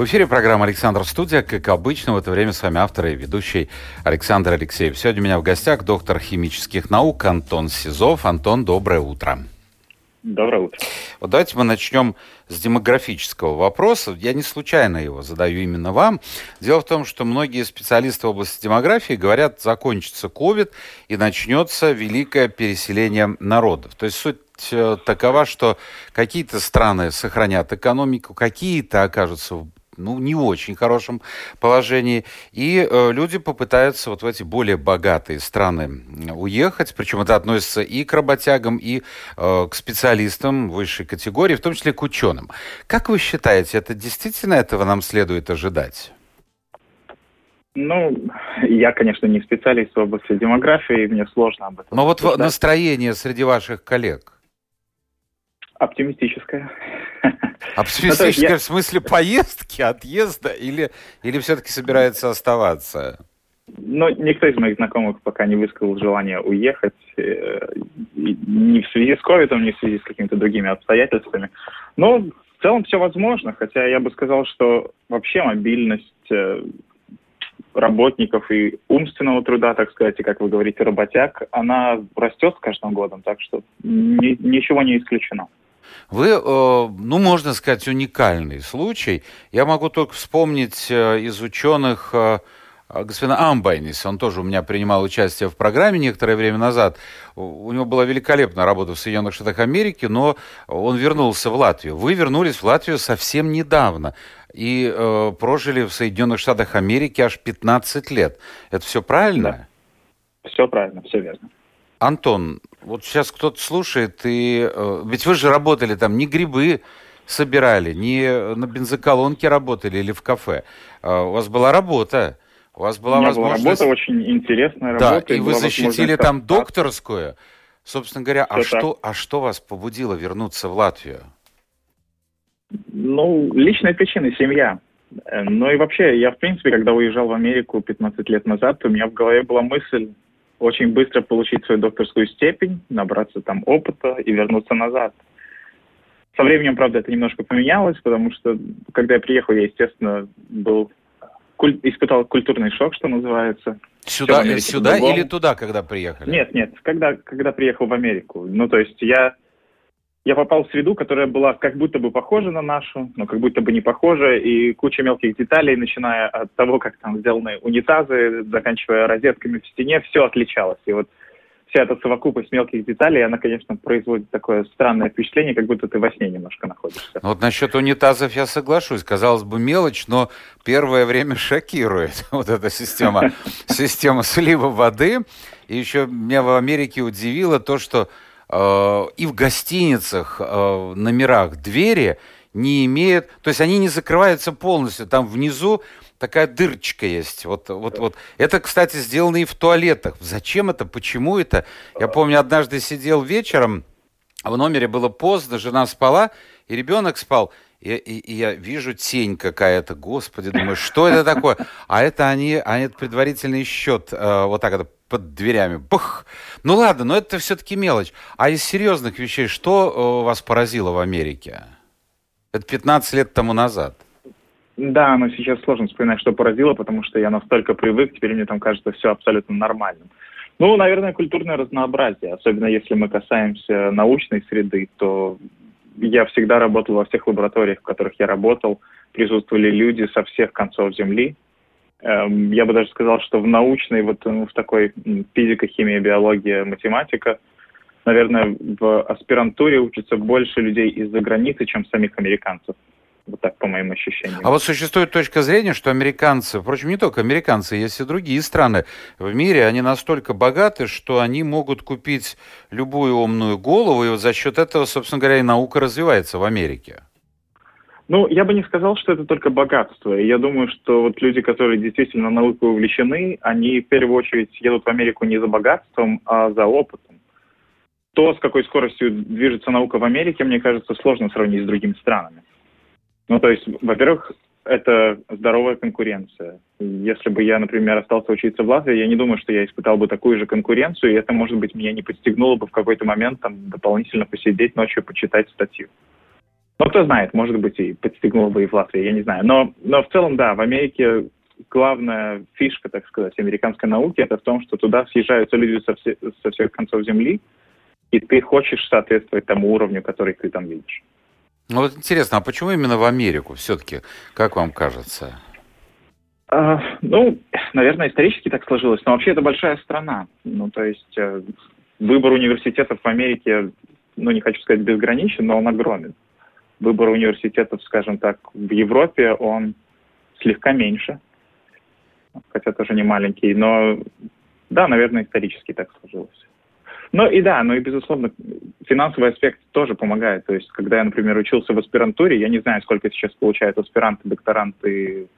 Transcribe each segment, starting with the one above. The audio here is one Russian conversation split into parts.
В эфире программа «Александр Студия». Как обычно, в это время с вами автор и ведущий Александр Алексеев. Сегодня у меня в гостях доктор химических наук Антон Сизов. Антон, доброе утро. Доброе утро. Вот давайте мы начнем с демографического вопроса. Я не случайно его задаю именно вам. Дело в том, что многие специалисты в области демографии говорят, закончится COVID и начнется великое переселение народов. То есть суть Э, такова, что какие-то страны сохранят экономику, какие-то окажутся в ну, не очень хорошем положении. И э, люди попытаются вот в эти более богатые страны уехать. Причем это относится и к работягам, и э, к специалистам высшей категории, в том числе к ученым. Как вы считаете, это действительно этого нам следует ожидать? Ну, я, конечно, не специалист в области демографии, и мне сложно об этом. Но вот настроение среди ваших коллег – Оптимистическая. Оптимистическая ну, в смысле поездки, отъезда или, или все-таки собирается оставаться? Ну, никто из моих знакомых пока не высказал желание уехать. Э, ни в связи с ковидом, ни в связи с какими-то другими обстоятельствами. Но в целом все возможно, хотя я бы сказал, что вообще мобильность э, работников и умственного труда, так сказать, и, как вы говорите, работяг, она растет с каждым годом, так что ни, ничего не исключено. Вы, э, ну, можно сказать, уникальный случай. Я могу только вспомнить э, из ученых э, господина Амбайнис, он тоже у меня принимал участие в программе некоторое время назад. У него была великолепная работа в Соединенных Штатах Америки, но он вернулся в Латвию. Вы вернулись в Латвию совсем недавно и э, прожили в Соединенных Штатах Америки аж 15 лет. Это все правильно? Да. Все правильно, все верно. Антон, вот сейчас кто-то слушает, и э, ведь вы же работали там, не грибы собирали, не на бензоколонке работали или в кафе. Э, у вас была работа. У вас была у возможность... была работа, очень интересная работа. Да, и, и вы защитили там докторскую. Собственно говоря, а что, а что вас побудило вернуться в Латвию? Ну, личная причина – семья. Э, ну и вообще, я, в принципе, когда уезжал в Америку 15 лет назад, у меня в голове была мысль очень быстро получить свою докторскую степень, набраться там опыта и вернуться назад. Со временем, правда, это немножко поменялось, потому что, когда я приехал, я, естественно, был куль... испытал культурный шок, что называется. Сюда, сюда или туда, когда приехали? Нет, нет, когда, когда приехал в Америку. Ну, то есть я я попал в среду, которая была как будто бы похожа на нашу, но как будто бы не похожа, и куча мелких деталей, начиная от того, как там сделаны унитазы, заканчивая розетками в стене, все отличалось. И вот вся эта совокупность мелких деталей, она, конечно, производит такое странное впечатление, как будто ты во сне немножко находишься. Вот насчет унитазов я соглашусь. Казалось бы, мелочь, но первое время шокирует вот эта система, система слива воды. И еще меня в Америке удивило то, что и в гостиницах, э, номерах двери не имеют, то есть они не закрываются полностью, там внизу такая дырочка есть. Вот, вот, вот. Это, кстати, сделано и в туалетах. Зачем это? Почему это? Я помню, однажды сидел вечером, в номере было поздно, жена спала, и ребенок спал. И, и, и я вижу тень какая-то, господи, думаю, что это такое? А это они, а это предварительный счет, э, вот так это под дверями. Бух! Ну ладно, но это все-таки мелочь. А из серьезных вещей, что э, вас поразило в Америке? Это 15 лет тому назад. Да, но сейчас сложно вспоминать, что поразило, потому что я настолько привык, теперь мне там кажется все абсолютно нормальным. Ну, наверное, культурное разнообразие, особенно если мы касаемся научной среды, то я всегда работал во всех лабораториях, в которых я работал, присутствовали люди со всех концов Земли, я бы даже сказал, что в научной, вот ну, в такой физика, химия, биология, математика, наверное, в аспирантуре учатся больше людей из-за границы, чем самих американцев. Вот так, по моим ощущениям. А вот существует точка зрения, что американцы, впрочем, не только американцы, есть и другие страны в мире, они настолько богаты, что они могут купить любую умную голову, и вот за счет этого, собственно говоря, и наука развивается в Америке. Ну, я бы не сказал, что это только богатство. Я думаю, что вот люди, которые действительно наукой увлечены, они в первую очередь едут в Америку не за богатством, а за опытом. То, с какой скоростью движется наука в Америке, мне кажется, сложно сравнить с другими странами. Ну, то есть, во-первых, это здоровая конкуренция. Если бы я, например, остался учиться в Латвии, я не думаю, что я испытал бы такую же конкуренцию, и это, может быть, меня не подстегнуло бы в какой-то момент там дополнительно посидеть ночью, почитать статью. Ну, кто знает, может быть, и подстегнуло бы и в Латвии, я не знаю. Но, но в целом, да, в Америке главная фишка, так сказать, американской науки, это в том, что туда съезжаются люди со, все, со всех концов Земли, и ты хочешь соответствовать тому уровню, который ты там видишь. Ну вот интересно, а почему именно в Америку все-таки, как вам кажется? А, ну, наверное, исторически так сложилось, но вообще это большая страна. Ну, то есть э, выбор университетов в Америке, ну, не хочу сказать безграничен, но он огромен выбор университетов, скажем так, в Европе, он слегка меньше, хотя тоже не маленький, но да, наверное, исторически так сложилось. Ну и да, ну и безусловно, финансовый аспект тоже помогает. То есть, когда я, например, учился в аспирантуре, я не знаю, сколько сейчас получают аспиранты, докторанты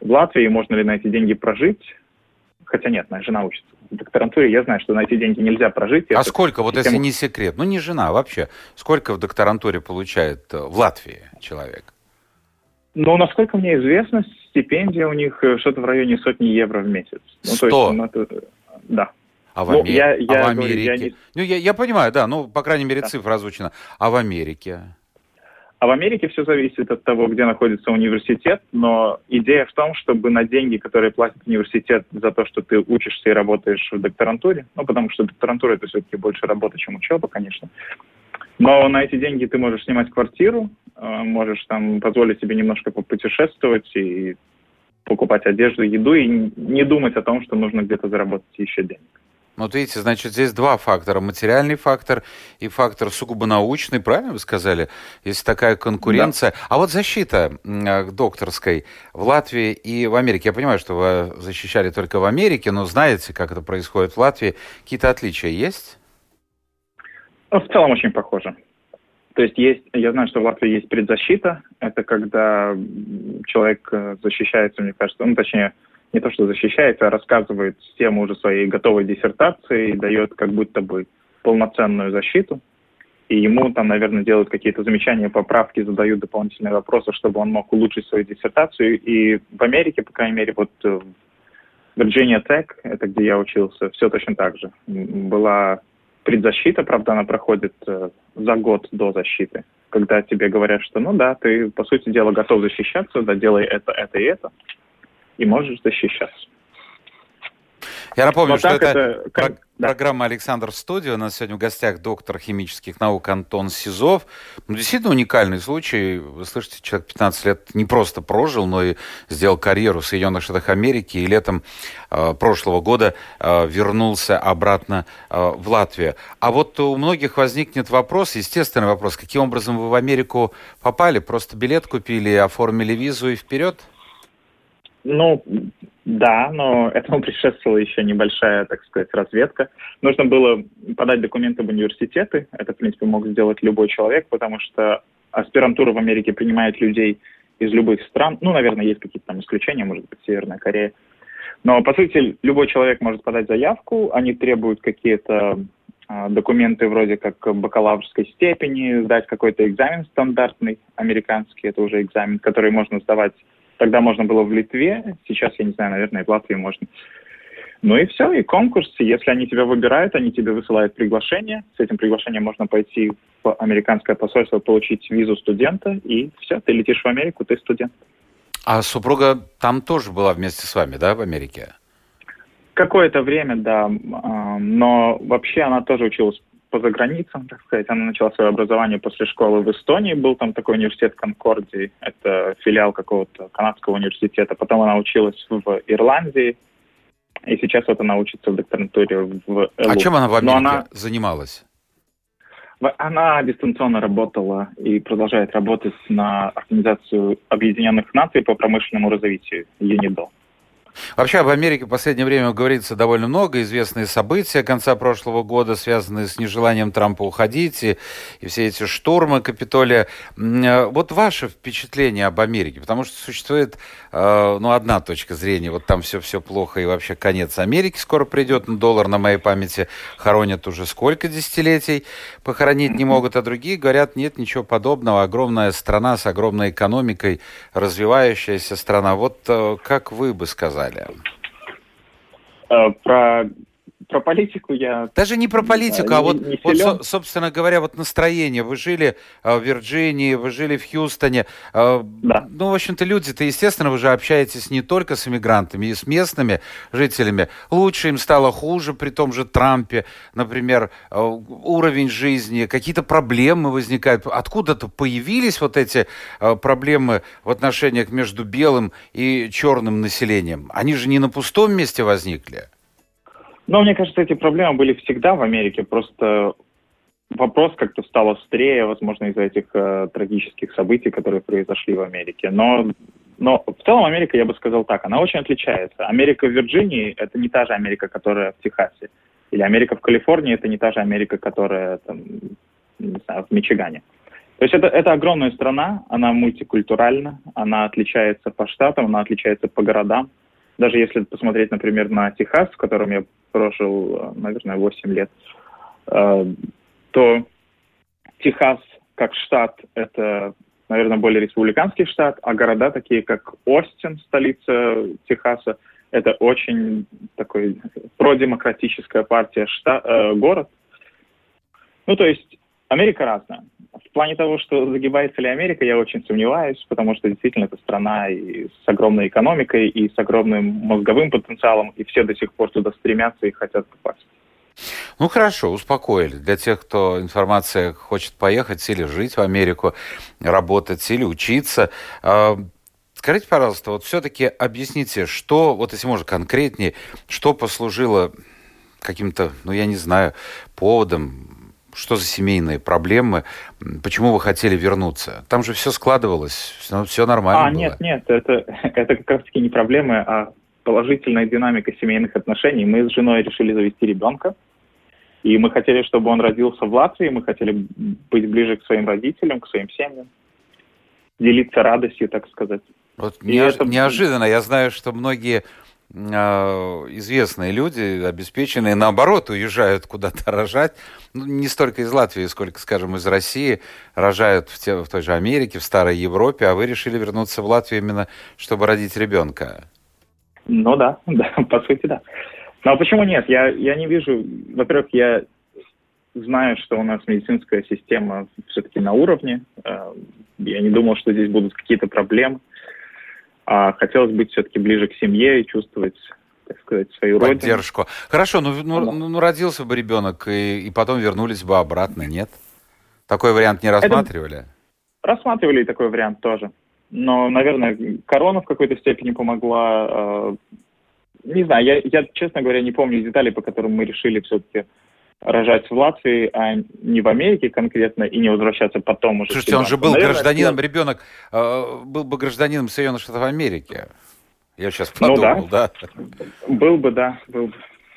в Латвии, можно ли на эти деньги прожить. Хотя нет, моя жена учится в докторантуре, я знаю, что на эти деньги нельзя прожить. А сколько, вот систему... если не секрет, ну не жена вообще, сколько в докторантуре получает э, в Латвии человек? Ну, насколько мне известно, стипендия у них э, что-то в районе сотни евро в месяц. Ну, то есть, ну, это, да. А в, ну, Амер... я, я а в Америке? Говорю, я не... Ну, я, я понимаю, да, ну, по крайней мере, да. цифра озвучена. А в Америке? А в Америке все зависит от того, где находится университет, но идея в том, чтобы на деньги, которые платит университет за то, что ты учишься и работаешь в докторантуре, ну, потому что докторантура это все-таки больше работа, чем учеба, конечно, но на эти деньги ты можешь снимать квартиру, э, можешь там позволить себе немножко попутешествовать и покупать одежду, еду и не думать о том, что нужно где-то заработать еще денег. Вот видите, значит, здесь два фактора. Материальный фактор и фактор сугубо научный, правильно вы сказали? Если такая конкуренция. Да. А вот защита э, докторской в Латвии и в Америке. Я понимаю, что вы защищали только в Америке, но знаете, как это происходит в Латвии. Какие-то отличия есть? Ну, в целом очень похоже. То есть есть, я знаю, что в Латвии есть предзащита. Это когда человек э, защищается, мне кажется, ну, точнее, не то что защищается, а рассказывает тему уже своей готовой диссертации и дает как будто бы полноценную защиту. И ему там, наверное, делают какие-то замечания, поправки, задают дополнительные вопросы, чтобы он мог улучшить свою диссертацию. И в Америке, по крайней мере, вот в Virginia Tech, это где я учился, все точно так же. Была предзащита, правда, она проходит э, за год до защиты, когда тебе говорят, что ну да, ты, по сути дела, готов защищаться, да, делай это, это и это и можешь защищаться. Я напомню, Но что это, это про- да. программа «Александр в студии». У нас сегодня в гостях доктор химических наук Антон Сизов. Ну, действительно уникальный случай. Вы слышите, человек 15 лет не просто прожил, но и сделал карьеру в Соединенных Штатах Америки. И летом э, прошлого года э, вернулся обратно э, в Латвию. А вот у многих возникнет вопрос, естественный вопрос, каким образом вы в Америку попали? Просто билет купили, оформили визу и вперед? – ну, да, но этому предшествовала еще небольшая, так сказать, разведка. Нужно было подать документы в университеты. Это, в принципе, мог сделать любой человек, потому что аспирантура в Америке принимает людей из любых стран. Ну, наверное, есть какие-то там исключения, может быть, Северная Корея. Но, по сути, любой человек может подать заявку. Они требуют какие-то а, документы вроде как бакалаврской степени, сдать какой-то экзамен стандартный, американский, это уже экзамен, который можно сдавать Тогда можно было в Литве, сейчас, я не знаю, наверное, в Латвии можно. Ну и все, и конкурс. Если они тебя выбирают, они тебе высылают приглашение. С этим приглашением можно пойти в американское посольство, получить визу студента, и все, ты летишь в Америку, ты студент. А супруга там тоже была вместе с вами, да, в Америке? Какое-то время, да. Но вообще она тоже училась по заграницам, так сказать. Она начала свое образование после школы в Эстонии. Был там такой университет Конкордии. Это филиал какого-то канадского университета. Потом она училась в Ирландии. И сейчас вот она учится в докторантуре в ЭЛУ. А чем она в Америке она... занималась? Она дистанционно работала и продолжает работать на Организацию Объединенных Наций по промышленному развитию, ЮНИДО. Вообще об Америке в последнее время говорится довольно много. Известные события конца прошлого года, связанные с нежеланием Трампа уходить, и, и все эти штурмы Капитолия. Э, вот ваше впечатление об Америке? Потому что существует э, ну, одна точка зрения. Вот там все, все плохо, и вообще конец Америки скоро придет. Ну, доллар на моей памяти хоронят уже сколько десятилетий. Похоронить не могут, а другие говорят, нет ничего подобного. Огромная страна с огромной экономикой, развивающаяся страна. Вот э, как вы бы сказали? Далее? Э, про про политику я... Даже не про политику, а вот, не вот со, собственно говоря, вот настроение. Вы жили э, в Вирджинии, вы жили в Хьюстоне. Э, да. Ну, в общем-то, люди-то, естественно, вы же общаетесь не только с иммигрантами, и с местными жителями. Лучше им стало хуже при том же Трампе. Например, э, уровень жизни, какие-то проблемы возникают. Откуда-то появились вот эти проблемы в отношениях между белым и черным населением. Они же не на пустом месте возникли. Но мне кажется, эти проблемы были всегда в Америке, просто вопрос как-то стал острее, возможно, из-за этих э, трагических событий, которые произошли в Америке. Но, но в целом Америка, я бы сказал так, она очень отличается. Америка в Вирджинии — это не та же Америка, которая в Техасе. Или Америка в Калифорнии — это не та же Америка, которая там, не знаю, в Мичигане. То есть это, это огромная страна, она мультикультуральна, она отличается по штатам, она отличается по городам. Даже если посмотреть, например, на Техас, в котором я прожил, э, наверное, 8 лет, э, то Техас как штат – это, наверное, более республиканский штат, а города такие, как Остин, столица Техаса, это очень такой продемократическая партия штат, э, город. Ну, то есть Америка разная. В плане того, что загибается ли Америка, я очень сомневаюсь, потому что действительно это страна и с огромной экономикой, и с огромным мозговым потенциалом, и все до сих пор туда стремятся и хотят попасть. Ну хорошо, успокоили. Для тех, кто информация хочет поехать или жить в Америку, работать или учиться. А, скажите, пожалуйста, вот все-таки объясните, что, вот если можно конкретнее, что послужило каким-то, ну я не знаю, поводом, что за семейные проблемы? Почему вы хотели вернуться? Там же все складывалось, все, все нормально А, было. нет, нет, это, это как раз-таки не проблемы, а положительная динамика семейных отношений. Мы с женой решили завести ребенка, и мы хотели, чтобы он родился в Латвии, мы хотели быть ближе к своим родителям, к своим семьям, делиться радостью, так сказать. Вот неож... это... неожиданно. Я знаю, что многие известные люди, обеспеченные, наоборот, уезжают куда-то рожать. Ну, не столько из Латвии, сколько, скажем, из России. Рожают в, те, в той же Америке, в Старой Европе, а вы решили вернуться в Латвию именно, чтобы родить ребенка. Ну да, да, по сути, да. Ну а почему нет? Я, я не вижу... Во-первых, я знаю, что у нас медицинская система все-таки на уровне. А, я не думал, что здесь будут какие-то проблемы а хотелось быть все-таки ближе к семье и чувствовать так сказать, свою Поддержку. Родину. Хорошо, ну, ну, ну, ну родился бы ребенок, и, и потом вернулись бы обратно, нет? Такой вариант не рассматривали? Это... Рассматривали такой вариант тоже. Но, наверное, корона в какой-то степени помогла. Э, не знаю, я, я, честно говоря, не помню деталей, по которым мы решили все-таки рожать в Латвии, а не в Америке конкретно, и не возвращаться потом уже. Слушайте, он же был Наверное, гражданином, ребенок э, был бы гражданином Соединенных Штатов Америки. Я сейчас подумал, ну, да. да. Был бы, да, был бы.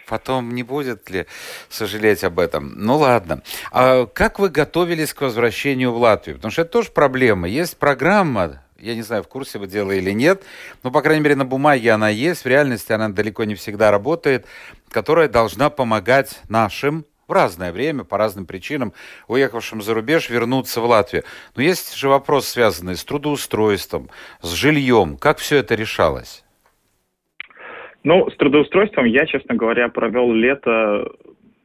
Потом не будет ли сожалеть об этом? Ну ладно. А как вы готовились к возвращению в Латвию? Потому что это тоже проблема. Есть программа, я не знаю, в курсе вы дела или нет, но, по крайней мере, на бумаге она есть, в реальности она далеко не всегда работает, которая должна помогать нашим в разное время, по разным причинам, уехавшим за рубеж, вернуться в Латвию. Но есть же вопрос, связанный с трудоустройством, с жильем. Как все это решалось? Ну, с трудоустройством я, честно говоря, провел лето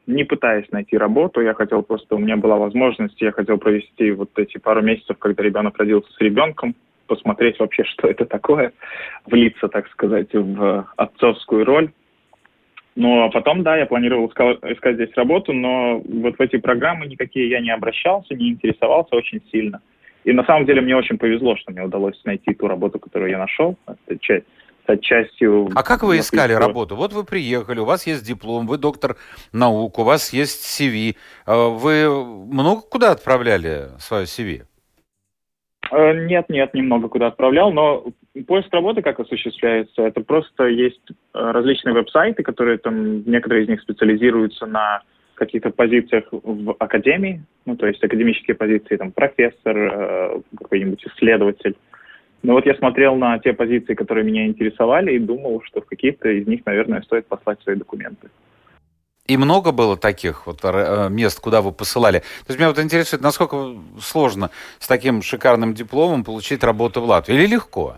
не пытаясь найти работу, я хотел просто, у меня была возможность, я хотел провести вот эти пару месяцев, когда ребенок родился с ребенком, посмотреть вообще, что это такое, влиться, так сказать, в отцовскую роль. Ну, а потом, да, я планировал искать здесь работу, но вот в эти программы никакие я не обращался, не интересовался очень сильно. И на самом деле мне очень повезло, что мне удалось найти ту работу, которую я нашел. Это часть отчастью... А как вы искали работу? Вот вы приехали, у вас есть диплом, вы доктор наук, у вас есть CV. А вы много куда отправляли свое CV? Э, нет, нет, немного куда отправлял, но поиск работы как осуществляется? Это просто есть э, различные веб-сайты, которые там, некоторые из них специализируются на каких-то позициях в академии, ну, то есть академические позиции, там, профессор, э, какой-нибудь исследователь. Но вот я смотрел на те позиции, которые меня интересовали, и думал, что в какие-то из них, наверное, стоит послать свои документы. И много было таких вот э, мест, куда вы посылали. То есть меня вот интересует, насколько сложно с таким шикарным дипломом получить работу в Латвии? Или легко?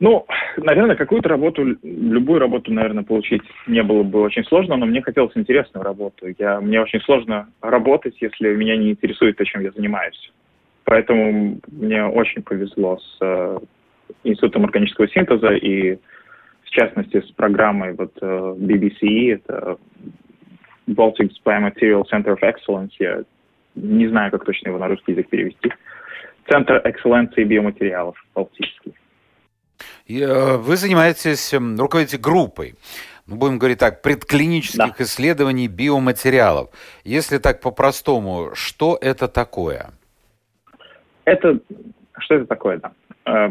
Ну, наверное, какую-то работу, любую работу, наверное, получить не было бы очень сложно, но мне хотелось интересную работу. Я, мне очень сложно работать, если меня не интересует то, чем я занимаюсь. Поэтому мне очень повезло с э, Институтом органического синтеза и в частности, с программой вот э, BBCE, это Baltic Biomaterial Center of Excellence, я не знаю, как точно его на русский язык перевести. Центр экселленции биоматериалов Балтийский. Э, вы занимаетесь, эм, руководите группой, ну, будем говорить так, предклинических да. исследований биоматериалов. Если так по-простому, что это такое? Это, что это такое, да?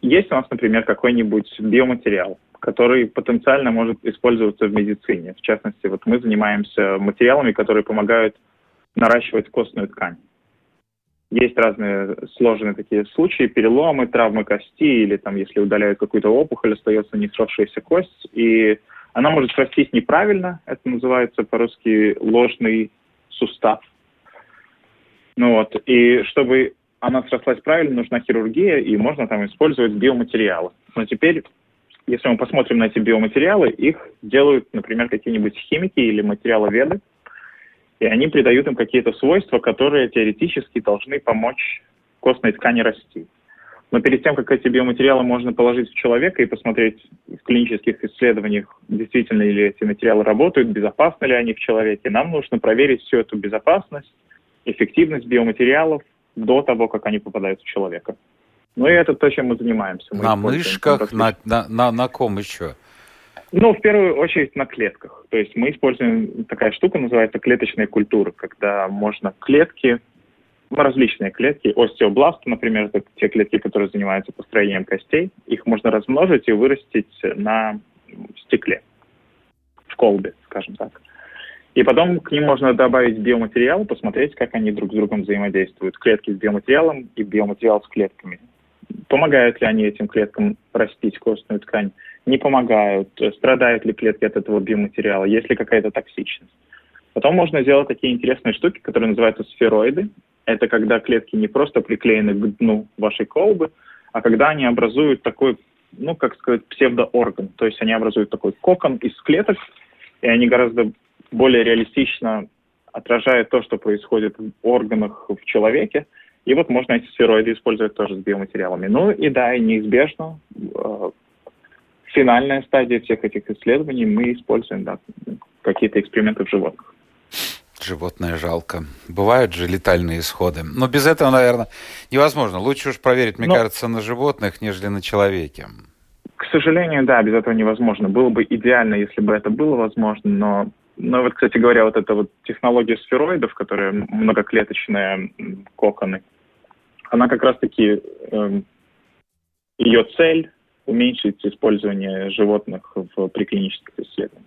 Есть у нас, например, какой-нибудь биоматериал, который потенциально может использоваться в медицине. В частности, вот мы занимаемся материалами, которые помогают наращивать костную ткань. Есть разные сложные такие случаи, переломы, травмы кости, или там, если удаляют какую-то опухоль, остается не сросшаяся кость, и она может срастись неправильно, это называется по-русски ложный сустав. Ну вот, и чтобы она срослась правильно, нужна хирургия, и можно там использовать биоматериалы. Но теперь, если мы посмотрим на эти биоматериалы, их делают, например, какие-нибудь химики или материаловеды, и они придают им какие-то свойства, которые теоретически должны помочь костной ткани расти. Но перед тем, как эти биоматериалы можно положить в человека и посмотреть в клинических исследованиях, действительно ли эти материалы работают, безопасны ли они в человеке, нам нужно проверить всю эту безопасность, эффективность биоматериалов, до того, как они попадают в человека. Ну и это то, чем мы занимаемся. Мы на мышках, на, на, на, на ком еще? Ну, в первую очередь на клетках. То есть мы используем, такая штука называется клеточная культура, когда можно клетки, различные клетки, остеобласты, например, это те клетки, которые занимаются построением костей, их можно размножить и вырастить на стекле, в колбе, скажем так. И потом к ним можно добавить биоматериал, посмотреть, как они друг с другом взаимодействуют. Клетки с биоматериалом и биоматериал с клетками. Помогают ли они этим клеткам растить костную ткань? Не помогают. Страдают ли клетки от этого биоматериала? Есть ли какая-то токсичность? Потом можно сделать такие интересные штуки, которые называются сфероиды. Это когда клетки не просто приклеены к дну вашей колбы, а когда они образуют такой, ну, как сказать, псевдоорган. То есть они образуют такой кокон из клеток, и они гораздо более реалистично отражает то, что происходит в органах в человеке. И вот можно эти сфероиды использовать тоже с биоматериалами. Ну и да, и неизбежно э, финальная стадия всех этих исследований мы используем да, какие-то эксперименты в животных. Животное жалко. Бывают же летальные исходы. Но без этого, наверное, невозможно. Лучше уж проверить, мне Но... кажется, на животных, нежели на человеке. К сожалению, да, без этого невозможно. Было бы идеально, если бы это было возможно, но ну вот, кстати говоря, вот эта вот технология сфероидов, которая многоклеточные коконы, она как раз-таки, э, ее цель уменьшить использование животных в приклинических исследованиях.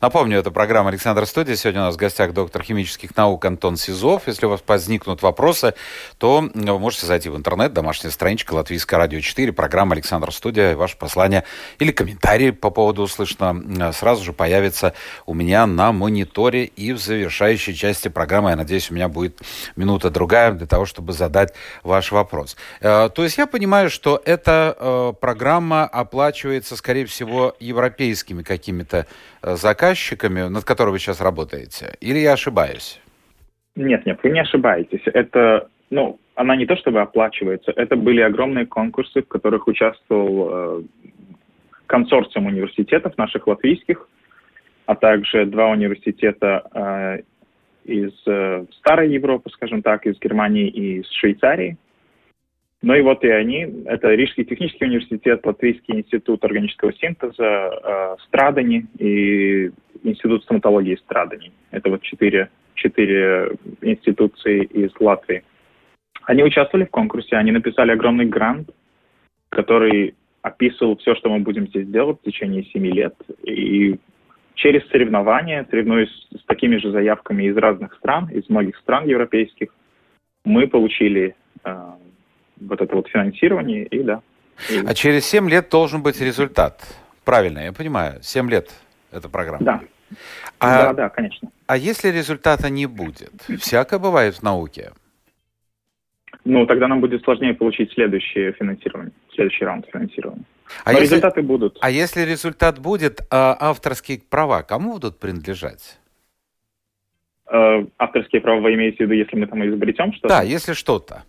Напомню, это программа «Александр Студия». Сегодня у нас в гостях доктор химических наук Антон Сизов. Если у вас возникнут вопросы, то вы можете зайти в интернет, домашняя страничка Латвийское радио 4, программа «Александр Студия». Ваше послание или комментарии по поводу услышано сразу же появится у меня на мониторе и в завершающей части программы, я надеюсь, у меня будет минута-другая для того, чтобы задать ваш вопрос. Э, то есть я понимаю, что эта э, программа оплачивается, скорее всего, европейскими какими-то Э, заказчиками, над которой вы сейчас работаете? Или я ошибаюсь? Нет, нет, вы не ошибаетесь. Это, ну, она не то чтобы оплачивается, это были огромные конкурсы, в которых участвовал э, консорциум университетов наших латвийских, а также два университета э, из э, Старой Европы, скажем так, из Германии и из Швейцарии – ну и вот и они, это Рижский технический университет, Латвийский институт органического синтеза, э, Страдани и Институт стоматологии Страдани. Это вот четыре, четыре институции из Латвии. Они участвовали в конкурсе, они написали огромный грант, который описывал все, что мы будем здесь делать в течение семи лет. И через соревнования, соревнуясь с такими же заявками из разных стран, из многих стран европейских, мы получили э, вот это вот финансирование, и да. И... А через семь лет должен быть результат. Правильно, я понимаю. Семь лет эта программа. Да. А, да, да, конечно. А если результата не будет? Всякое бывает в науке. Ну, тогда нам будет сложнее получить следующее финансирование, следующий раунд финансирования. А если, результаты будут. А если результат будет, а авторские права кому будут принадлежать? Э, авторские права вы имеете в виду, если мы там изобретем что-то? Да, если что-то.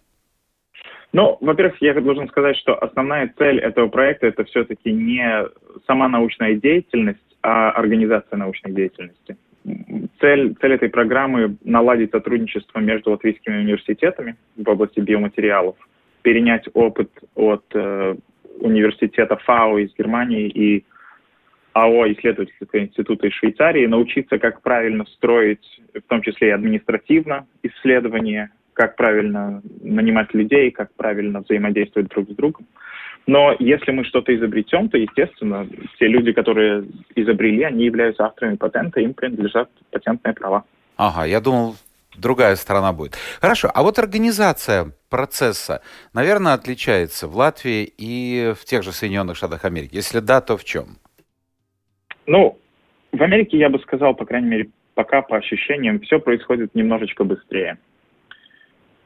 Ну, во-первых, я должен сказать, что основная цель этого проекта это все-таки не сама научная деятельность, а организация научной деятельности. Цель, цель этой программы – наладить сотрудничество между латвийскими университетами в области биоматериалов, перенять опыт от э, университета ФАО из Германии и АО исследовательского института из Швейцарии, научиться, как правильно строить, в том числе и административно, исследования, как правильно нанимать людей, как правильно взаимодействовать друг с другом. Но если мы что-то изобретем, то, естественно, те люди, которые изобрели, они являются авторами патента, им принадлежат патентные права. Ага, я думал, другая сторона будет. Хорошо, а вот организация процесса, наверное, отличается в Латвии и в тех же Соединенных Штатах Америки. Если да, то в чем? Ну, в Америке, я бы сказал, по крайней мере, пока по ощущениям, все происходит немножечко быстрее.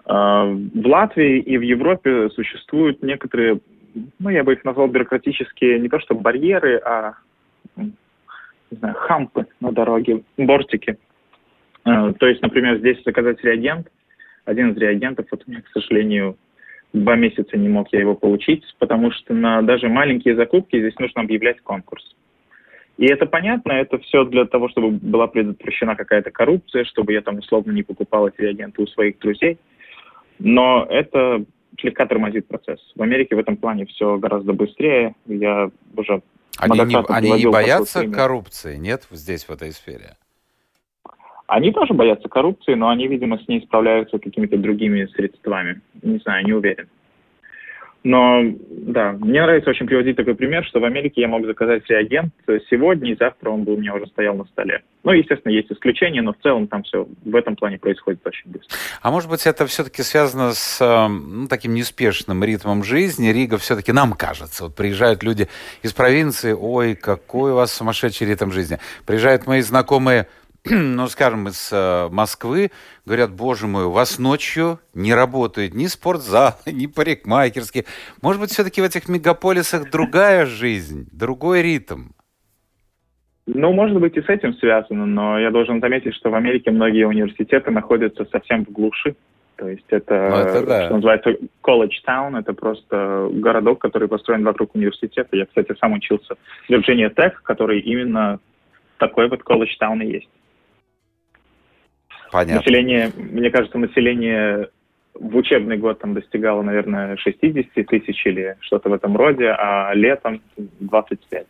А, в Латвии и в Европе существуют некоторые ну, я бы их назвал бюрократические, не то что барьеры, а, не знаю, хампы на дороге, бортики. Э, то есть, например, здесь заказать реагент, один из реагентов, вот у меня, к сожалению, два месяца не мог я его получить, потому что на даже маленькие закупки здесь нужно объявлять конкурс. И это понятно, это все для того, чтобы была предотвращена какая-то коррупция, чтобы я там условно не покупал эти реагенты у своих друзей. Но это слегка тормозит процесс. В Америке в этом плане все гораздо быстрее. Я уже они не, они не боятся коррупции, нет, здесь, в этой сфере? Они тоже боятся коррупции, но они, видимо, с ней справляются какими-то другими средствами. Не знаю, не уверен. Но, да, мне нравится очень приводить такой пример, что в Америке я мог заказать реагент сегодня, и завтра он бы у меня уже стоял на столе. Ну, естественно, есть исключения, но в целом там все в этом плане происходит очень быстро. А может быть, это все-таки связано с эм, ну, таким неспешным ритмом жизни? Рига все-таки нам кажется. Вот приезжают люди из провинции, ой, какой у вас сумасшедший ритм жизни. Приезжают мои знакомые ну, скажем, из э, Москвы, говорят, боже мой, у вас ночью не работает ни спортзал, ни парикмахерские. Может быть, все-таки в этих мегаполисах другая жизнь, другой ритм? Ну, может быть, и с этим связано, но я должен заметить, что в Америке многие университеты находятся совсем в глуши. То есть это, ну, это да. что называется, college town, это просто городок, который построен вокруг университета. Я, кстати, сам учился в Virginia Tech, который именно такой вот college town и есть. Понятно. Население, мне кажется, население в учебный год там достигало, наверное, 60 тысяч или что-то в этом роде, а летом 25.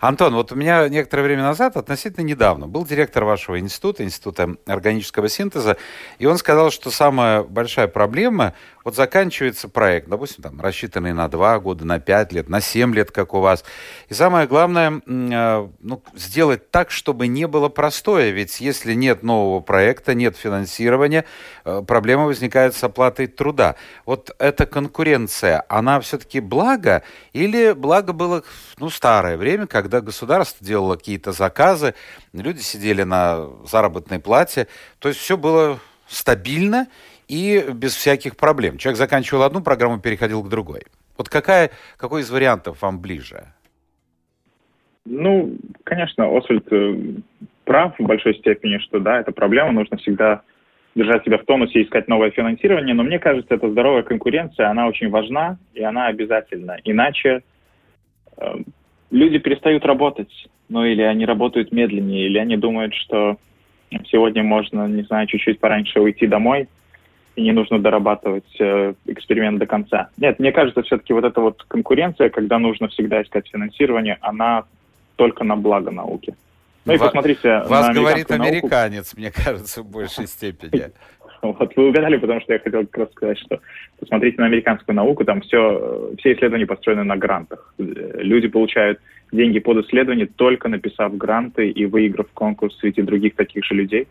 Антон, вот у меня некоторое время назад, относительно недавно, был директор вашего института, Института органического синтеза, и он сказал, что самая большая проблема, вот заканчивается проект, допустим, там, рассчитанный на два года, на пять лет, на семь лет, как у вас, и самое главное, э, ну, сделать так, чтобы не было простое, ведь если нет нового проекта, нет финансирования, э, проблема возникает с оплатой труда. Вот эта конкуренция, она все-таки благо, или благо было, ну, старое время, когда государство делало какие-то заказы, люди сидели на заработной плате, то есть все было стабильно и без всяких проблем. Человек заканчивал одну программу, переходил к другой. Вот какая, какой из вариантов вам ближе? Ну, конечно, Освальд э, прав в большой степени, что да, это проблема, нужно всегда держать себя в тонусе и искать новое финансирование, но мне кажется, эта здоровая конкуренция, она очень важна, и она обязательна. Иначе э, люди перестают работать, ну или они работают медленнее, или они думают, что сегодня можно, не знаю, чуть-чуть пораньше уйти домой, и не нужно дорабатывать э, эксперимент до конца. Нет, мне кажется, все-таки вот эта вот конкуренция, когда нужно всегда искать финансирование, она только на благо науки. Ну и посмотрите... Вас на говорит американец, науку. мне кажется, в большей степени. Вот вы угадали, потому что я хотел как раз сказать, что посмотрите на американскую науку, там все, все исследования построены на грантах. Люди получают деньги под исследование, только написав гранты и выиграв конкурс среди других таких же людей.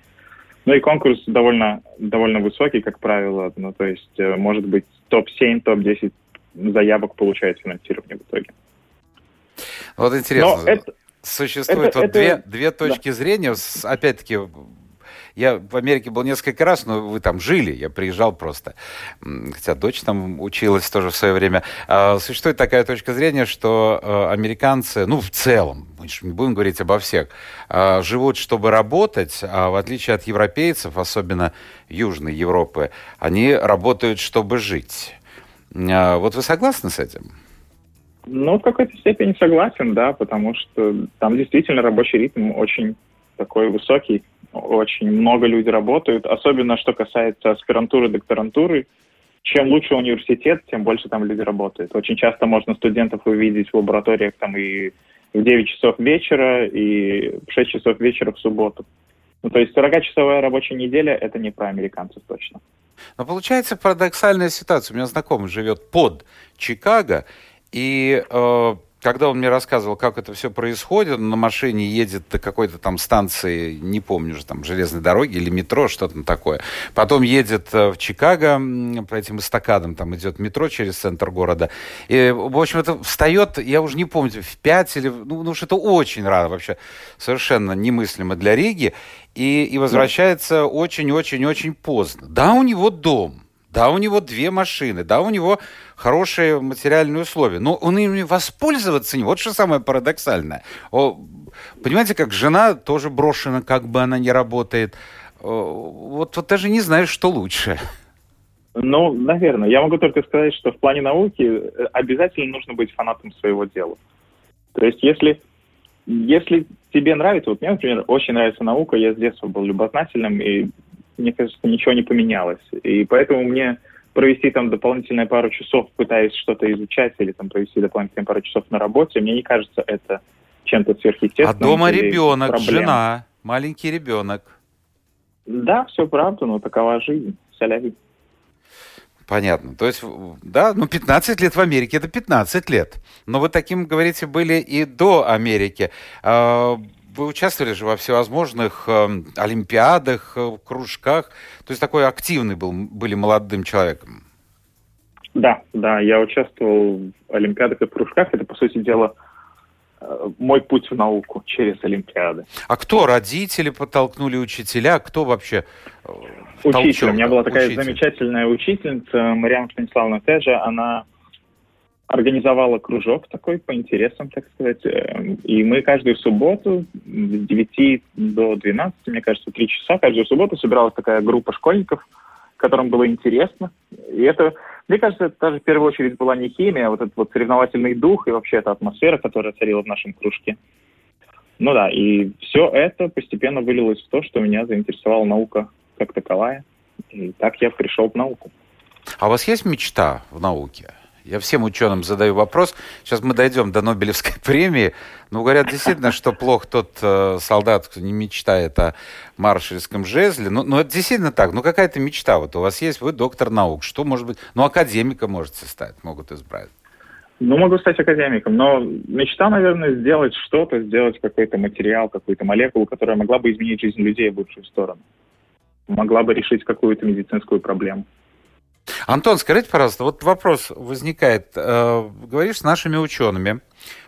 Ну и конкурс довольно, довольно высокий, как правило. Ну, то есть, э, может быть, топ-7, топ-10 заявок получает финансирование в итоге. Вот интересно. Но это, Существует это, вот это, две, две точки да. зрения. Опять-таки, я в Америке был несколько раз, но вы там жили, я приезжал просто. Хотя дочь там училась тоже в свое время. А, существует такая точка зрения, что э, американцы, ну, в целом, мы же не будем говорить обо всех, а, живут, чтобы работать, а в отличие от европейцев, особенно Южной Европы, они работают, чтобы жить. А, вот вы согласны с этим? Ну, в какой-то степени согласен, да, потому что там действительно рабочий ритм очень такой высокий очень много людей работают, особенно что касается аспирантуры, докторантуры. Чем лучше университет, тем больше там люди работают. Очень часто можно студентов увидеть в лабораториях там и в 9 часов вечера, и в 6 часов вечера в субботу. Ну, то есть 40-часовая рабочая неделя – это не про американцев точно. Но получается парадоксальная ситуация. У меня знакомый живет под Чикаго, и э, когда он мне рассказывал, как это все происходит, он на машине едет до какой-то там станции, не помню уже, там, железной дороги или метро, что-то такое. Потом едет э, в Чикаго по этим эстакадам, там идет метро через центр города. И, в общем, это встает, я уже не помню, в 5 или... Ну, ну что-то очень рано вообще, совершенно немыслимо для Риги. И, и возвращается очень-очень-очень поздно. Да, у него дом, да, у него две машины, да, у него хорошие материальные условия, но он ими воспользоваться не. Вот что самое парадоксальное. О, понимаете, как жена тоже брошена, как бы она ни работает. Вот, вот даже не знаю, что лучше. Ну, наверное. Я могу только сказать, что в плане науки э, обязательно нужно быть фанатом своего дела. То есть, если, если тебе нравится, вот мне, например, очень нравится наука, я с детства был любознательным, и мне кажется, ничего не поменялось. И поэтому мне провести там дополнительные пару часов, пытаясь что-то изучать, или там провести дополнительные пару часов на работе, мне не кажется это чем-то сверхъестественным. А дома ребенок, проблем. жена, маленький ребенок. Да, все правда, но такова жизнь. Соляви. Понятно. То есть, да, ну 15 лет в Америке это 15 лет. Но вы таким, говорите, были и до Америки. Вы участвовали же во всевозможных э, олимпиадах, э, кружках. То есть такой активный был, были молодым человеком. Да, да, я участвовал в олимпиадах и кружках. Это, по сути дела, э, мой путь в науку через олимпиады. А кто? Родители подтолкнули учителя? Кто вообще э, Учитель. У меня была такая учитель. замечательная учительница, Мариам Станиславовна Тежа. Она организовала кружок такой по интересам, так сказать. Эм, и мы каждую субботу с 9 до 12, мне кажется, 3 часа, каждую субботу собиралась такая группа школьников, которым было интересно. И это, мне кажется, это даже в первую очередь была не химия, а вот этот вот соревновательный дух и вообще эта атмосфера, которая царила в нашем кружке. Ну да, и все это постепенно вылилось в то, что меня заинтересовала наука как таковая. И так я пришел в науку. А у вас есть мечта в науке? Я всем ученым задаю вопрос. Сейчас мы дойдем до Нобелевской премии. Ну, говорят действительно, что плохо тот э, солдат, кто не мечтает о маршальском жезле. Ну, ну, это действительно так. Ну, какая-то мечта вот у вас есть. Вы доктор наук. Что может быть? Ну, академика можете стать, могут избрать. Ну, могу стать академиком, но мечта, наверное, сделать что-то, сделать какой-то материал, какую-то молекулу, которая могла бы изменить жизнь людей в лучшую сторону. Могла бы решить какую-то медицинскую проблему. Антон, скажите, пожалуйста, вот вопрос возникает. Э, говоришь с нашими учеными,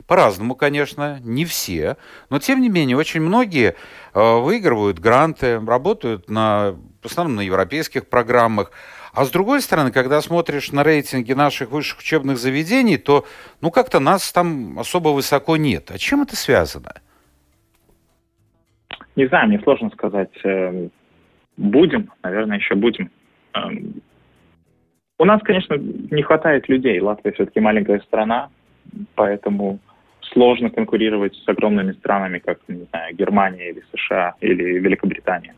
по-разному, конечно, не все, но тем не менее очень многие э, выигрывают гранты, работают на, в основном на европейских программах. А с другой стороны, когда смотришь на рейтинги наших высших учебных заведений, то ну как-то нас там особо высоко нет. А чем это связано? Не знаю, мне сложно сказать. Эм, будем, наверное, еще будем. У нас, конечно, не хватает людей. Латвия все-таки маленькая страна, поэтому сложно конкурировать с огромными странами, как, не знаю, Германия или США или Великобритания.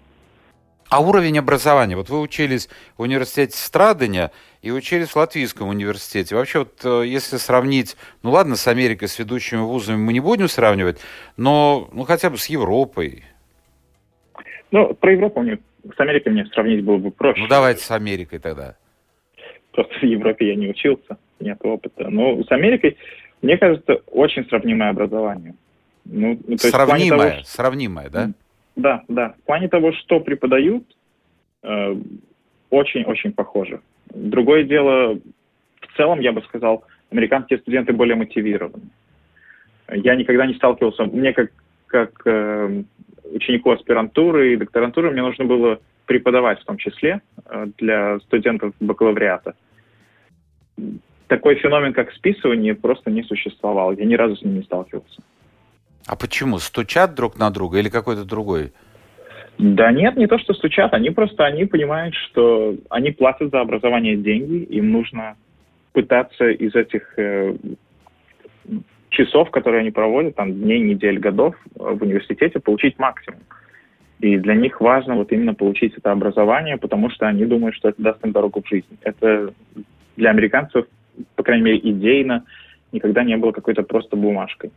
А уровень образования? Вот вы учились в университете Страдания и учились в Латвийском университете. Вообще, вот э, если сравнить, ну ладно, с Америкой, с ведущими вузами мы не будем сравнивать, но ну, хотя бы с Европой. Ну, про Европу мне с Америкой мне сравнить было бы проще. Ну, давайте с Америкой тогда. Просто в Европе я не учился, нет опыта. Но с Америкой, мне кажется, очень сравнимое образование. Ну, то сравнимое, того, что... сравнимое, да? Да, да. В плане того, что преподают, э, очень-очень похоже. Другое дело, в целом, я бы сказал, американские студенты более мотивированы. Я никогда не сталкивался, мне как, как э, ученику аспирантуры и докторантуры мне нужно было преподавать в том числе э, для студентов бакалавриата. Такой феномен, как списывание, просто не существовал. Я ни разу с ним не сталкивался. А почему? Стучат друг на друга или какой-то другой? Да нет, не то, что стучат. Они просто они понимают, что они платят за образование деньги, им нужно пытаться из этих э, часов, которые они проводят, там, дней, недель, годов в университете, получить максимум. И для них важно вот именно получить это образование, потому что они думают, что это даст им дорогу в жизнь. Это для американцев, по крайней мере, идейно, никогда не было какой-то просто бумажкой.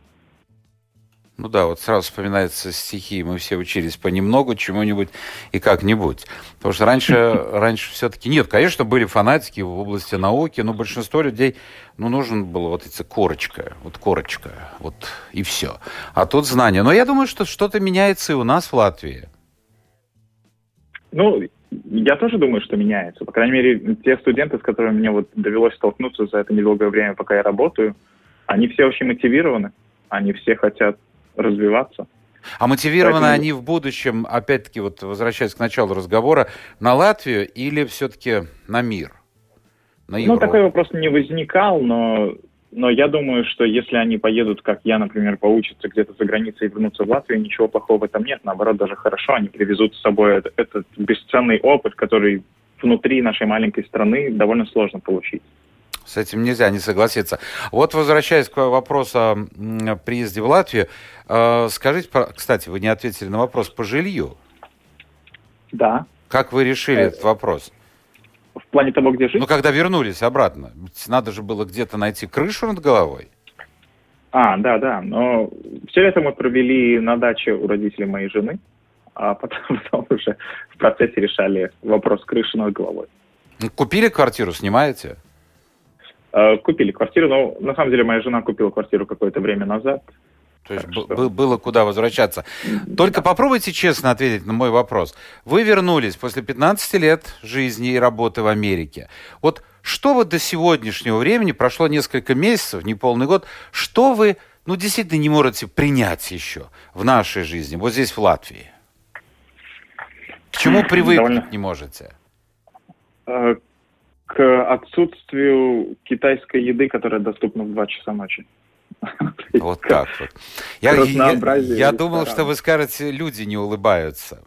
Ну да, вот сразу вспоминаются стихи, мы все учились понемногу, чему-нибудь и как-нибудь. Потому что раньше, раньше все-таки... Нет, конечно, были фанатики в области науки, но большинство людей, ну, нужен было вот эта корочка, вот корочка, вот и все. А тут знания. Но я думаю, что что-то меняется и у нас в Латвии. Ну, я тоже думаю, что меняется. По крайней мере, те студенты, с которыми мне вот довелось столкнуться за это недолгое время, пока я работаю, они все очень мотивированы. Они все хотят развиваться. А мотивированы Поэтому... они в будущем, опять-таки, вот возвращаясь к началу разговора, на Латвию или все-таки на мир? На ну, такой вопрос не возникал, но, но я думаю, что если они поедут, как я, например, поучатся где-то за границей и вернутся в Латвию, ничего плохого в этом нет. Наоборот, даже хорошо, они привезут с собой этот, этот бесценный опыт, который внутри нашей маленькой страны довольно сложно получить. С этим нельзя не согласиться. Вот возвращаясь к вопросу о приезде в Латвию, э, скажите, кстати, вы не ответили на вопрос по жилью. Да. Как вы решили э, этот вопрос? В плане того, где жить? Ну, когда вернулись обратно. Надо же было где-то найти крышу над головой. А, да, да. Но все это мы провели на даче у родителей моей жены, а потом, потом уже в процессе решали вопрос крыши над головой. Купили квартиру, снимаете? Э, купили квартиру, но на самом деле моя жена купила квартиру какое-то время назад. То есть что... было куда возвращаться. Только попробуйте честно ответить на мой вопрос. Вы вернулись после 15 лет жизни и работы в Америке. Вот что вы до сегодняшнего времени, прошло несколько месяцев, не полный год, что вы, ну, действительно не можете принять еще в нашей жизни, вот здесь, в Латвии? К чему привыкнуть Довольно... не можете? Э, к отсутствию китайской еды, которая доступна в 2 часа ночи. Вот так вот. Я, я, я думал, что вы скажете, люди не улыбаются.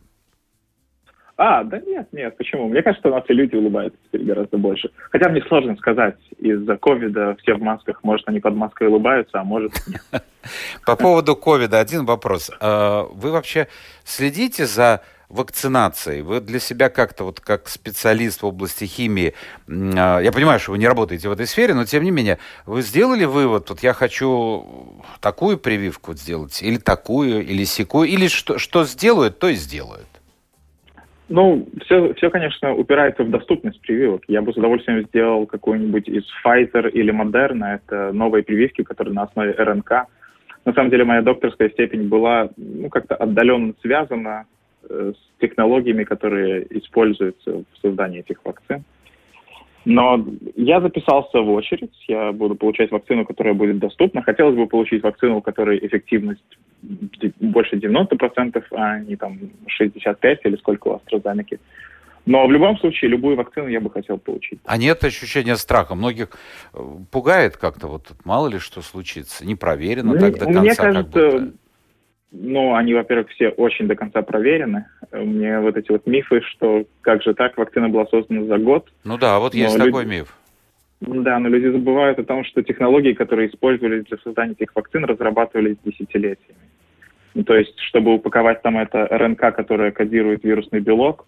А, да нет, нет, почему? Мне кажется, у нас и люди улыбаются теперь гораздо больше. Хотя мне сложно сказать, из-за ковида все в масках, может, они под маской улыбаются, а может, нет. По поводу ковида один вопрос. А, вы вообще следите за вакцинацией. Вы для себя как-то, вот как специалист в области химии, а, я понимаю, что вы не работаете в этой сфере, но тем не менее, вы сделали вывод, вот я хочу такую прививку сделать, или такую, или секую, или что, что сделают, то и сделают? Ну, все, все, конечно, упирается в доступность прививок. Я бы с удовольствием сделал какую-нибудь из Pfizer или Moderna. Это новые прививки, которые на основе РНК. На самом деле, моя докторская степень была ну, как-то отдаленно связана с технологиями, которые используются в создании этих вакцин. Но я записался в очередь, я буду получать вакцину, которая будет доступна. Хотелось бы получить вакцину, у которой эффективность больше 90%, а не там 65% или сколько у AstraZeneca. Но в любом случае, любую вакцину я бы хотел получить. А нет ощущения страха? Многих э, пугает как-то, вот мало ли что случится, не проверено так до конца. Мне кажется, ну, они, во-первых, все очень до конца проверены. Мне вот эти вот мифы, что как же так, вакцина была создана за год. Ну да, вот есть люди... такой миф. Да, но люди забывают о том, что технологии, которые использовались для создания этих вакцин, разрабатывались десятилетиями. Ну, то есть, чтобы упаковать там это РНК, которая кодирует вирусный белок,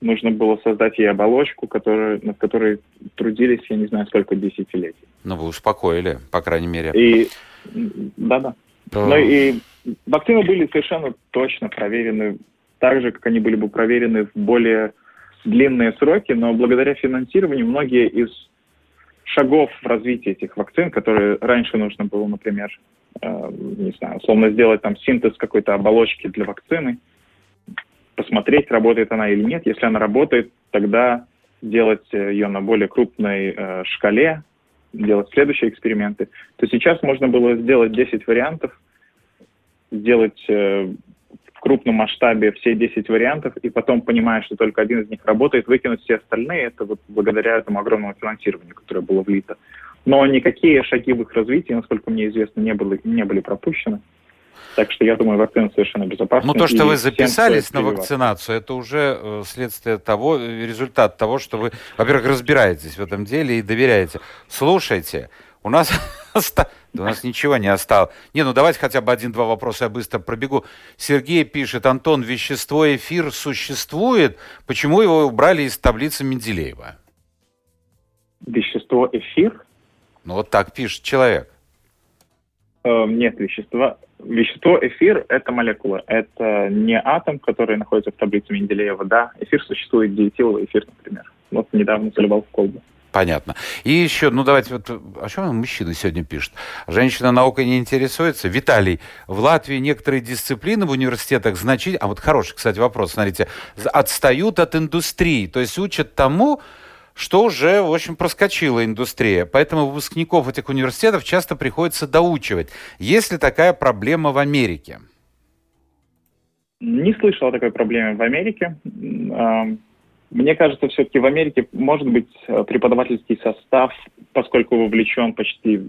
нужно было создать ей оболочку, которая, над которой трудились, я не знаю, сколько десятилетий. Ну, вы успокоили, по крайней мере. И да-да. То... Ну и вакцины были совершенно точно проверены так же, как они были бы проверены в более длинные сроки, но благодаря финансированию многие из шагов в развитии этих вакцин, которые раньше нужно было, например, э, не знаю, условно сделать там синтез какой-то оболочки для вакцины, посмотреть, работает она или нет. Если она работает, тогда делать ее на более крупной э, шкале, делать следующие эксперименты, то сейчас можно было сделать 10 вариантов, сделать э, в крупном масштабе все 10 вариантов, и потом, понимая, что только один из них работает, выкинуть все остальные, это вот благодаря этому огромному финансированию, которое было влито. Но никакие шаги в их развитии, насколько мне известно, не, было, не были пропущены. Так что я думаю, вакцина совершенно безопасна. Ну, то, что вы записались на вакцинацию, это уже э, следствие того, результат того, что вы, во-первых, разбираетесь в этом деле и доверяете. Слушайте, у нас, у нас ничего не осталось. Не, ну давайте хотя бы один-два вопроса я быстро пробегу. Сергей пишет, Антон, вещество эфир существует, почему его убрали из таблицы Менделеева? Вещество эфир? Ну вот так пишет человек. Э, нет, вещества. Вещество эфир – это молекула, это не атом, который находится в таблице Менделеева. Да, эфир существует, диэтиловый эфир, например. Вот недавно заливал в колбу. Понятно. И еще, ну давайте, вот, о чем мужчина сегодня пишет? Женщина наукой не интересуется? Виталий, в Латвии некоторые дисциплины в университетах значительно... А вот хороший, кстати, вопрос, смотрите. Отстают от индустрии, то есть учат тому, что уже, в общем, проскочила индустрия. Поэтому выпускников этих университетов часто приходится доучивать. Есть ли такая проблема в Америке? Не слышал о такой проблеме в Америке. Мне кажется, все-таки в Америке может быть э, преподавательский состав, поскольку вовлечен почти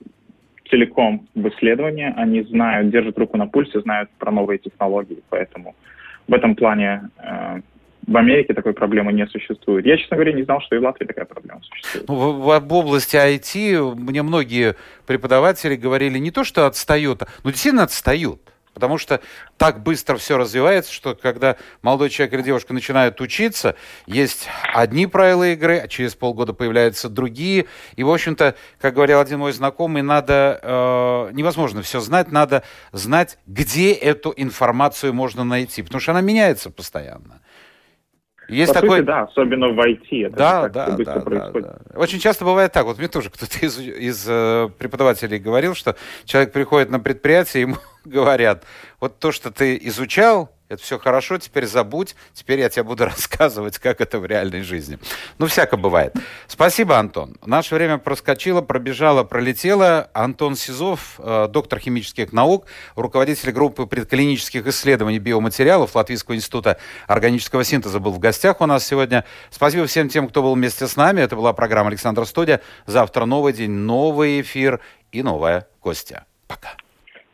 целиком в исследования, они знают, держат руку на пульсе, знают про новые технологии, поэтому в этом плане э, в Америке такой проблемы не существует. Я, честно говоря, не знал, что и в Латвии такая проблема существует. Ну, в, в области IT мне многие преподаватели говорили не то, что отстают, но действительно отстают. Потому что так быстро все развивается, что когда молодой человек или девушка начинают учиться, есть одни правила игры, а через полгода появляются другие. И, в общем-то, как говорил один мой знакомый, надо э, невозможно все знать, надо знать, где эту информацию можно найти, потому что она меняется постоянно. Есть По такой... сути, да, особенно в IT. Это да, да, да, да, да. Очень часто бывает так. Вот мне тоже кто-то из, из э, преподавателей говорил, что человек приходит на предприятие, ему говорят, вот то, что ты изучал, это все хорошо, теперь забудь, теперь я тебе буду рассказывать, как это в реальной жизни. Ну, всяко бывает. Спасибо, Антон. Наше время проскочило, пробежало, пролетело. Антон Сизов, э, доктор химических наук, руководитель группы предклинических исследований биоматериалов Латвийского института органического синтеза был в гостях у нас сегодня. Спасибо всем тем, кто был вместе с нами. Это была программа «Александр Студия». Завтра новый день, новый эфир и новая гостья. Пока.